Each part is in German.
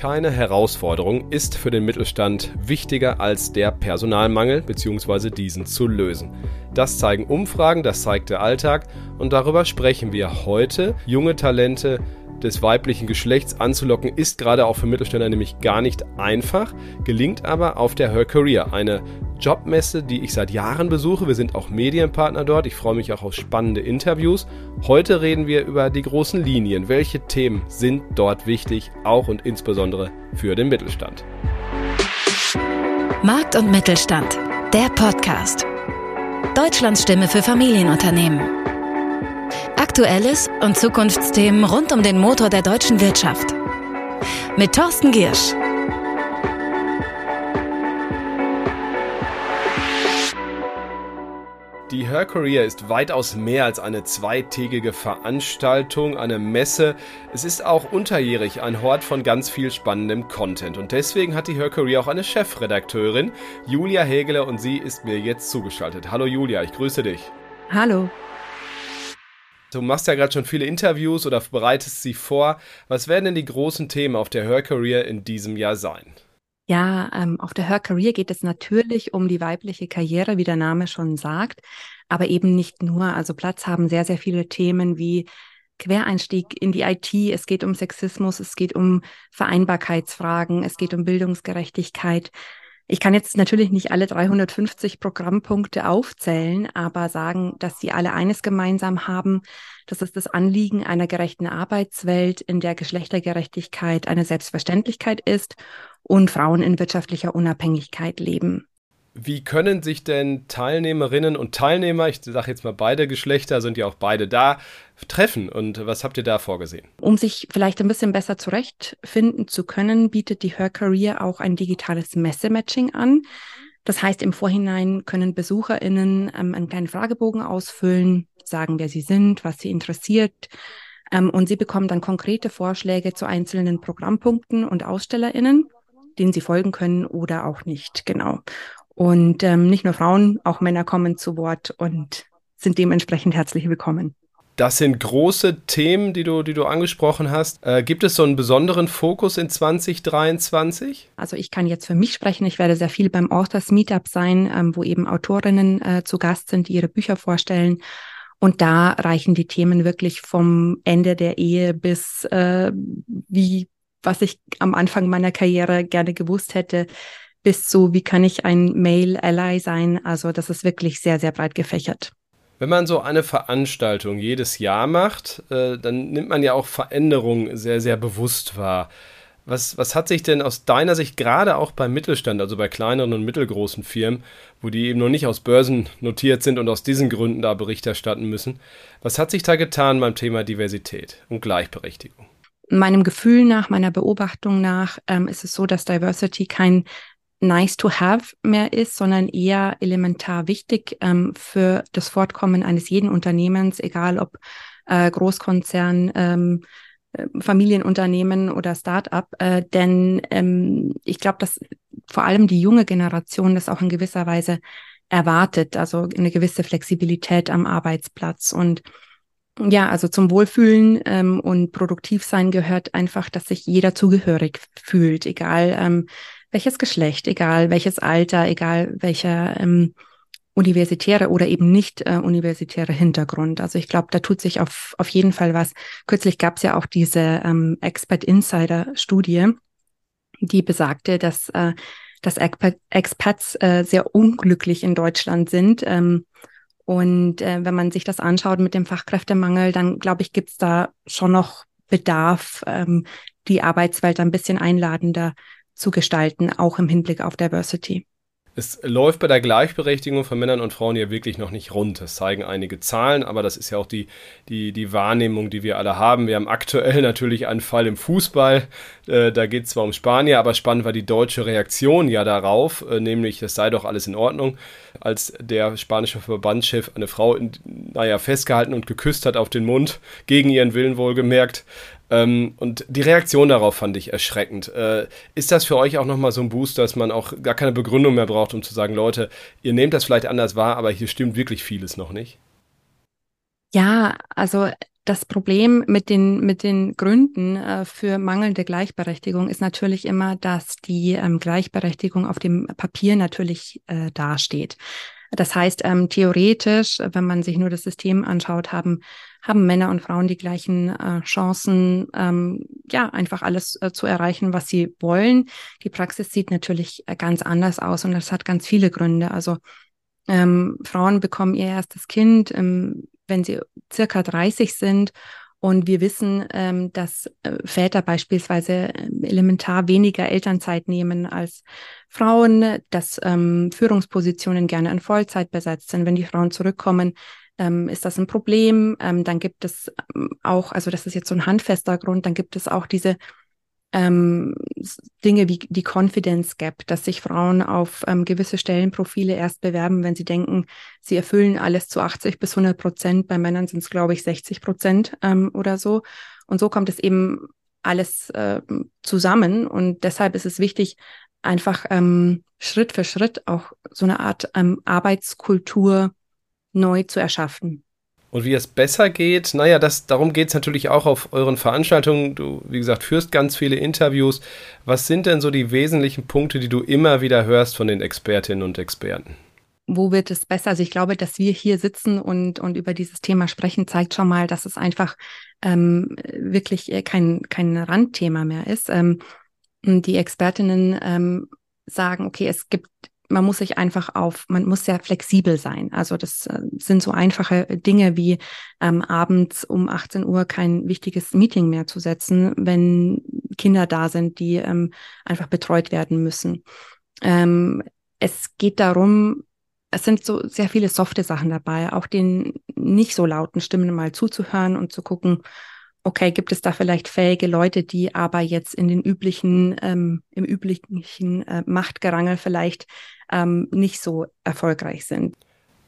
Keine Herausforderung ist für den Mittelstand wichtiger als der Personalmangel bzw. diesen zu lösen. Das zeigen Umfragen, das zeigt der Alltag und darüber sprechen wir heute. Junge Talente des weiblichen Geschlechts anzulocken, ist gerade auch für Mittelständler nämlich gar nicht einfach, gelingt aber auf der Her Career, eine Jobmesse, die ich seit Jahren besuche. Wir sind auch Medienpartner dort. Ich freue mich auch auf spannende Interviews. Heute reden wir über die großen Linien. Welche Themen sind dort wichtig, auch und insbesondere für den Mittelstand? Markt und Mittelstand, der Podcast. Deutschlands Stimme für Familienunternehmen. Aktuelles und Zukunftsthemen rund um den Motor der deutschen Wirtschaft. Mit Thorsten Giersch. Die Her Career ist weitaus mehr als eine zweitägige Veranstaltung, eine Messe. Es ist auch unterjährig ein Hort von ganz viel spannendem Content. Und deswegen hat die Her Career auch eine Chefredakteurin, Julia Hägeler, und sie ist mir jetzt zugeschaltet. Hallo Julia, ich grüße dich. Hallo. Du machst ja gerade schon viele Interviews oder bereitest sie vor. Was werden denn die großen Themen auf der Her Career in diesem Jahr sein? Ja, ähm, auf der Her Career geht es natürlich um die weibliche Karriere, wie der Name schon sagt, aber eben nicht nur. Also Platz haben sehr, sehr viele Themen wie Quereinstieg in die IT, es geht um Sexismus, es geht um Vereinbarkeitsfragen, es geht um Bildungsgerechtigkeit. Ich kann jetzt natürlich nicht alle 350 Programmpunkte aufzählen, aber sagen, dass sie alle eines gemeinsam haben, dass es das Anliegen einer gerechten Arbeitswelt, in der Geschlechtergerechtigkeit eine Selbstverständlichkeit ist und Frauen in wirtschaftlicher Unabhängigkeit leben. Wie können sich denn Teilnehmerinnen und Teilnehmer, ich sage jetzt mal beide Geschlechter, sind ja auch beide da, treffen und was habt ihr da vorgesehen? Um sich vielleicht ein bisschen besser zurechtfinden zu können, bietet die Her Career auch ein digitales Messematching an. Das heißt, im Vorhinein können BesucherInnen ähm, einen kleinen Fragebogen ausfüllen, sagen, wer sie sind, was sie interessiert. Ähm, und sie bekommen dann konkrete Vorschläge zu einzelnen Programmpunkten und AusstellerInnen, denen sie folgen können oder auch nicht. Genau. Und ähm, nicht nur Frauen, auch Männer kommen zu Wort und sind dementsprechend herzlich willkommen. Das sind große Themen, die du, die du angesprochen hast. Äh, gibt es so einen besonderen Fokus in 2023? Also ich kann jetzt für mich sprechen. Ich werde sehr viel beim Authors Meetup sein, ähm, wo eben Autorinnen äh, zu Gast sind, die ihre Bücher vorstellen. Und da reichen die Themen wirklich vom Ende der Ehe bis äh, wie, was ich am Anfang meiner Karriere gerne gewusst hätte, bis zu, wie kann ich ein Male Ally sein. Also das ist wirklich sehr, sehr breit gefächert. Wenn man so eine Veranstaltung jedes Jahr macht, äh, dann nimmt man ja auch Veränderungen sehr, sehr bewusst wahr. Was, was hat sich denn aus deiner Sicht gerade auch beim Mittelstand, also bei kleineren und mittelgroßen Firmen, wo die eben noch nicht aus Börsen notiert sind und aus diesen Gründen da Bericht erstatten müssen, was hat sich da getan beim Thema Diversität und Gleichberechtigung? Meinem Gefühl nach, meiner Beobachtung nach, ähm, ist es so, dass Diversity kein nice to have mehr ist, sondern eher elementar wichtig ähm, für das Fortkommen eines jeden Unternehmens, egal ob äh, Großkonzern, ähm, äh, Familienunternehmen oder Start-up. Äh, denn ähm, ich glaube, dass vor allem die junge Generation das auch in gewisser Weise erwartet, also eine gewisse Flexibilität am Arbeitsplatz und ja, also zum Wohlfühlen ähm, und Produktivsein gehört einfach, dass sich jeder zugehörig fühlt, egal ähm, welches Geschlecht, egal welches Alter, egal welcher ähm, universitäre oder eben nicht äh, universitäre Hintergrund. Also ich glaube, da tut sich auf, auf jeden Fall was. Kürzlich gab es ja auch diese ähm, Expert Insider Studie, die besagte, dass, äh, dass Expat Expats äh, sehr unglücklich in Deutschland sind. Ähm, und äh, wenn man sich das anschaut mit dem Fachkräftemangel, dann glaube ich, gibt es da schon noch Bedarf, ähm, die Arbeitswelt ein bisschen einladender zu gestalten, auch im Hinblick auf Diversity. Es läuft bei der Gleichberechtigung von Männern und Frauen ja wirklich noch nicht rund. Das zeigen einige Zahlen, aber das ist ja auch die, die, die Wahrnehmung, die wir alle haben. Wir haben aktuell natürlich einen Fall im Fußball. Äh, da geht es zwar um Spanier, aber spannend war die deutsche Reaktion ja darauf, äh, nämlich es sei doch alles in Ordnung, als der spanische Verbandschef eine Frau, in, naja, festgehalten und geküsst hat auf den Mund, gegen ihren Willen wohlgemerkt. Ähm, und die Reaktion darauf fand ich erschreckend. Äh, ist das für euch auch nochmal so ein Boost, dass man auch gar keine Begründung mehr braucht, um zu sagen, Leute, ihr nehmt das vielleicht anders wahr, aber hier stimmt wirklich vieles noch nicht? Ja, also das Problem mit den, mit den Gründen äh, für mangelnde Gleichberechtigung ist natürlich immer, dass die ähm, Gleichberechtigung auf dem Papier natürlich äh, dasteht. Das heißt, ähm, theoretisch, wenn man sich nur das System anschaut, haben, haben Männer und Frauen die gleichen äh, Chancen, ähm, ja, einfach alles äh, zu erreichen, was sie wollen. Die Praxis sieht natürlich äh, ganz anders aus und das hat ganz viele Gründe. Also ähm, Frauen bekommen ihr erstes Kind, ähm, wenn sie circa 30 sind und wir wissen, ähm, dass äh, Väter beispielsweise ähm, elementar weniger Elternzeit nehmen als Frauen, dass ähm, Führungspositionen gerne in Vollzeit besetzt sind. Wenn die Frauen zurückkommen, ähm, ist das ein Problem. Ähm, dann gibt es ähm, auch, also das ist jetzt so ein handfester Grund, dann gibt es auch diese ähm, Dinge wie die Confidence Gap, dass sich Frauen auf ähm, gewisse Stellenprofile erst bewerben, wenn sie denken, sie erfüllen alles zu 80 bis 100 Prozent. Bei Männern sind es, glaube ich, 60 Prozent ähm, oder so. Und so kommt es eben alles äh, zusammen. Und deshalb ist es wichtig, einfach ähm, Schritt für Schritt auch so eine Art ähm, Arbeitskultur neu zu erschaffen. Und wie es besser geht, naja, das, darum geht es natürlich auch auf euren Veranstaltungen. Du, wie gesagt, führst ganz viele Interviews. Was sind denn so die wesentlichen Punkte, die du immer wieder hörst von den Expertinnen und Experten? Wo wird es besser? Also ich glaube, dass wir hier sitzen und, und über dieses Thema sprechen, zeigt schon mal, dass es einfach ähm, wirklich kein, kein Randthema mehr ist. Ähm, die Expertinnen ähm, sagen, okay, es gibt man muss sich einfach auf, man muss sehr flexibel sein. Also das äh, sind so einfache Dinge wie ähm, abends um 18 Uhr kein wichtiges Meeting mehr zu setzen, wenn Kinder da sind, die ähm, einfach betreut werden müssen. Ähm, es geht darum, es sind so sehr viele softe Sachen dabei, auch den nicht so lauten Stimmen mal zuzuhören und zu gucken, okay, gibt es da vielleicht fähige Leute, die aber jetzt in den üblichen, ähm, im üblichen äh, Machtgerangel vielleicht ähm, nicht so erfolgreich sind.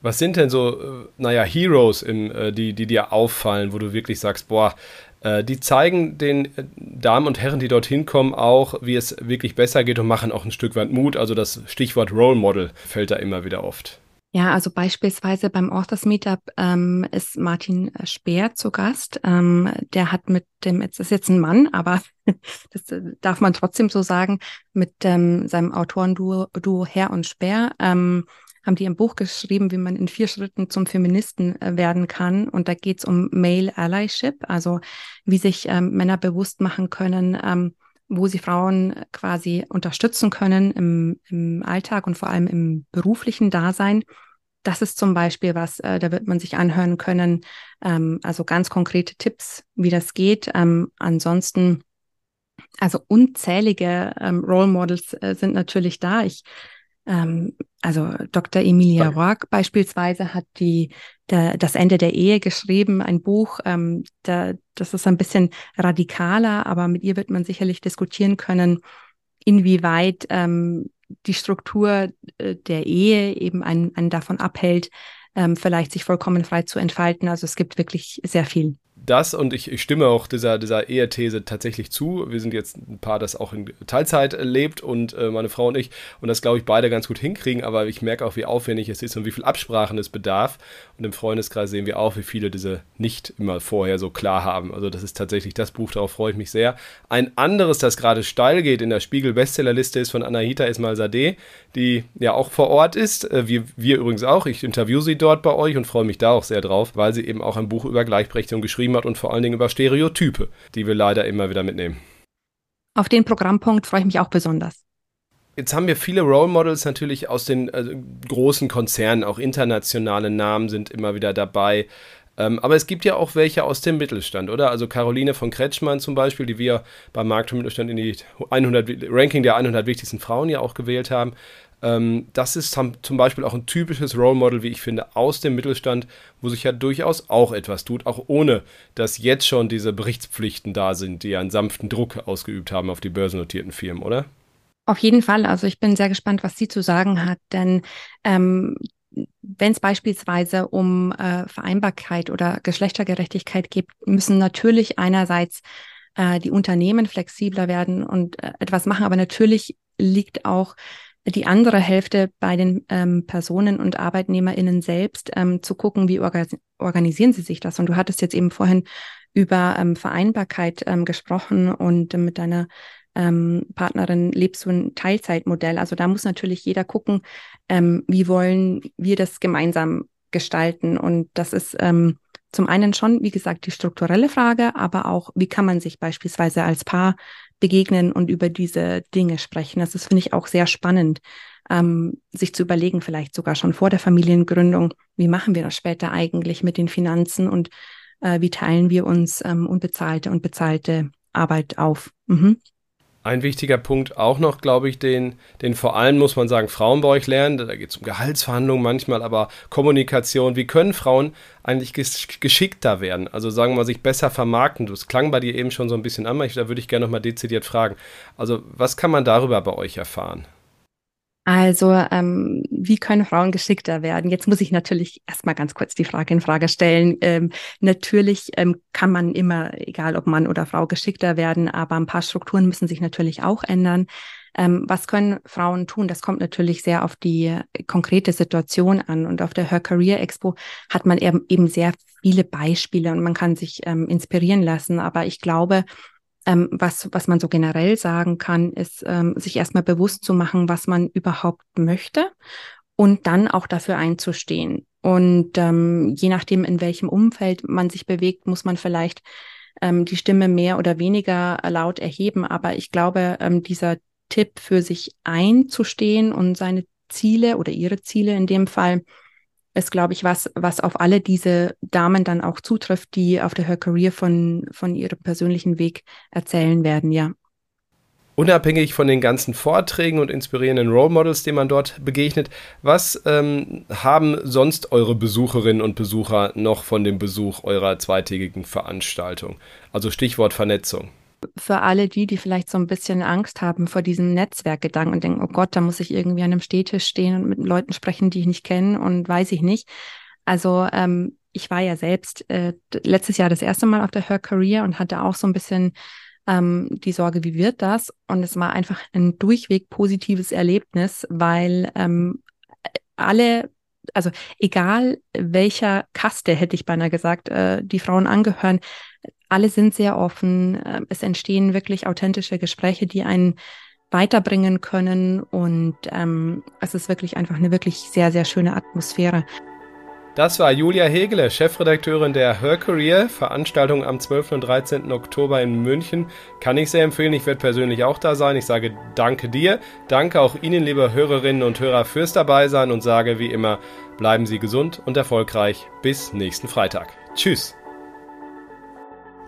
Was sind denn so, äh, naja, Heroes, im, äh, die, die dir auffallen, wo du wirklich sagst, boah, äh, die zeigen den äh, Damen und Herren, die dorthin kommen, auch, wie es wirklich besser geht und machen auch ein Stück weit Mut. Also das Stichwort Role Model fällt da immer wieder oft. Ja, also beispielsweise beim Authors Meetup ähm, ist Martin Speer zu Gast. Ähm, der hat mit dem, jetzt ist jetzt ein Mann, aber das darf man trotzdem so sagen, mit ähm, seinem Autorenduo Duo Herr und Speer ähm, haben die ein Buch geschrieben, wie man in vier Schritten zum Feministen äh, werden kann. Und da geht's um Male Allyship, also wie sich ähm, Männer bewusst machen können, ähm, wo sie Frauen quasi unterstützen können im, im Alltag und vor allem im beruflichen Dasein. Das ist zum Beispiel was, äh, da wird man sich anhören können. Ähm, also ganz konkrete Tipps, wie das geht. Ähm, ansonsten, also unzählige ähm, Role Models äh, sind natürlich da. Ich ähm, also Dr. Emilia Roark beispielsweise hat die, der, das Ende der Ehe geschrieben, ein Buch, ähm, da, das ist ein bisschen radikaler, aber mit ihr wird man sicherlich diskutieren können, inwieweit ähm, die Struktur äh, der Ehe eben einen, einen davon abhält, ähm, vielleicht sich vollkommen frei zu entfalten. Also es gibt wirklich sehr viel das und ich, ich, stimme auch dieser, dieser Ehethese tatsächlich zu. Wir sind jetzt ein Paar, das auch in Teilzeit lebt und äh, meine Frau und ich und das glaube ich beide ganz gut hinkriegen, aber ich merke auch, wie aufwendig es ist und wie viel Absprachen es bedarf. Und im Freundeskreis sehen wir auch, wie viele diese nicht immer vorher so klar haben. Also das ist tatsächlich das Buch, darauf freue ich mich sehr. Ein anderes, das gerade steil geht in der Spiegel-Bestsellerliste ist von Anahita Ismail Sadeh, die ja auch vor Ort ist. Äh, wir, wir übrigens auch. Ich interviewe sie dort bei euch und freue mich da auch sehr drauf, weil sie eben auch ein Buch über Gleichberechtigung geschrieben geschrieben hat und vor allen Dingen über Stereotype, die wir leider immer wieder mitnehmen. Auf den Programmpunkt freue ich mich auch besonders. Jetzt haben wir viele Role Models natürlich aus den also großen Konzernen, auch internationale Namen sind immer wieder dabei. Ähm, aber es gibt ja auch welche aus dem Mittelstand, oder? Also Caroline von Kretschmann zum Beispiel, die wir beim Markt Mittelstand in die 100, Ranking der 100 wichtigsten Frauen ja auch gewählt haben. Ähm, das ist zum Beispiel auch ein typisches Role Model, wie ich finde, aus dem Mittelstand, wo sich ja durchaus auch etwas tut, auch ohne, dass jetzt schon diese Berichtspflichten da sind, die einen sanften Druck ausgeübt haben auf die börsennotierten Firmen, oder? Auf jeden Fall. Also ich bin sehr gespannt, was sie zu sagen hat, denn ähm, wenn es beispielsweise um äh, Vereinbarkeit oder Geschlechtergerechtigkeit geht, müssen natürlich einerseits äh, die Unternehmen flexibler werden und äh, etwas machen, aber natürlich liegt auch die andere Hälfte bei den ähm, Personen und ArbeitnehmerInnen selbst ähm, zu gucken, wie orga organisieren sie sich das. Und du hattest jetzt eben vorhin über ähm, Vereinbarkeit ähm, gesprochen und äh, mit deiner ähm, Partnerin lebst du ein Teilzeitmodell. Also da muss natürlich jeder gucken, ähm, wie wollen wir das gemeinsam gestalten. Und das ist ähm, zum einen schon, wie gesagt, die strukturelle Frage, aber auch, wie kann man sich beispielsweise als Paar begegnen und über diese Dinge sprechen. Das ist, finde ich, auch sehr spannend, ähm, sich zu überlegen, vielleicht sogar schon vor der Familiengründung, wie machen wir das später eigentlich mit den Finanzen und äh, wie teilen wir uns ähm, unbezahlte und bezahlte Arbeit auf. Mhm. Ein wichtiger Punkt auch noch, glaube ich, den, den vor allem muss man sagen, Frauen bei euch lernen. Da geht es um Gehaltsverhandlungen manchmal, aber Kommunikation. Wie können Frauen eigentlich geschickter werden? Also sagen wir mal, sich besser vermarkten. Das klang bei dir eben schon so ein bisschen an, da würde ich gerne nochmal dezidiert fragen. Also was kann man darüber bei euch erfahren? Also, ähm, wie können Frauen geschickter werden? Jetzt muss ich natürlich erstmal ganz kurz die Frage in Frage stellen. Ähm, natürlich ähm, kann man immer, egal ob Mann oder Frau, geschickter werden, aber ein paar Strukturen müssen sich natürlich auch ändern. Ähm, was können Frauen tun? Das kommt natürlich sehr auf die konkrete Situation an. Und auf der Her Career Expo hat man eben sehr viele Beispiele und man kann sich ähm, inspirieren lassen. Aber ich glaube, ähm, was, was man so generell sagen kann, ist, ähm, sich erstmal bewusst zu machen, was man überhaupt möchte und dann auch dafür einzustehen. Und ähm, je nachdem, in welchem Umfeld man sich bewegt, muss man vielleicht ähm, die Stimme mehr oder weniger laut erheben. Aber ich glaube, ähm, dieser Tipp für sich einzustehen und seine Ziele oder ihre Ziele in dem Fall ist, glaube ich, was, was auf alle diese Damen dann auch zutrifft, die auf der Her Career von, von ihrem persönlichen Weg erzählen werden, ja. Unabhängig von den ganzen Vorträgen und inspirierenden Role Models, denen man dort begegnet, was ähm, haben sonst eure Besucherinnen und Besucher noch von dem Besuch eurer zweitägigen Veranstaltung? Also Stichwort Vernetzung für alle die, die vielleicht so ein bisschen Angst haben vor diesem Netzwerkgedanken und denken, oh Gott, da muss ich irgendwie an einem Stehtisch stehen und mit Leuten sprechen, die ich nicht kenne und weiß ich nicht. Also ähm, ich war ja selbst äh, letztes Jahr das erste Mal auf der Her Career und hatte auch so ein bisschen ähm, die Sorge, wie wird das? Und es war einfach ein durchweg positives Erlebnis, weil ähm, alle also egal welcher Kaste, hätte ich beinahe gesagt, äh, die Frauen angehören, alle sind sehr offen. Äh, es entstehen wirklich authentische Gespräche, die einen weiterbringen können. Und ähm, es ist wirklich einfach eine wirklich sehr, sehr schöne Atmosphäre. Das war Julia Hegele, Chefredakteurin der Her Career, Veranstaltung am 12. und 13. Oktober in München. Kann ich sehr empfehlen, ich werde persönlich auch da sein. Ich sage danke dir, danke auch Ihnen, liebe Hörerinnen und Hörer, fürs Dabeisein und sage wie immer, bleiben Sie gesund und erfolgreich. Bis nächsten Freitag. Tschüss.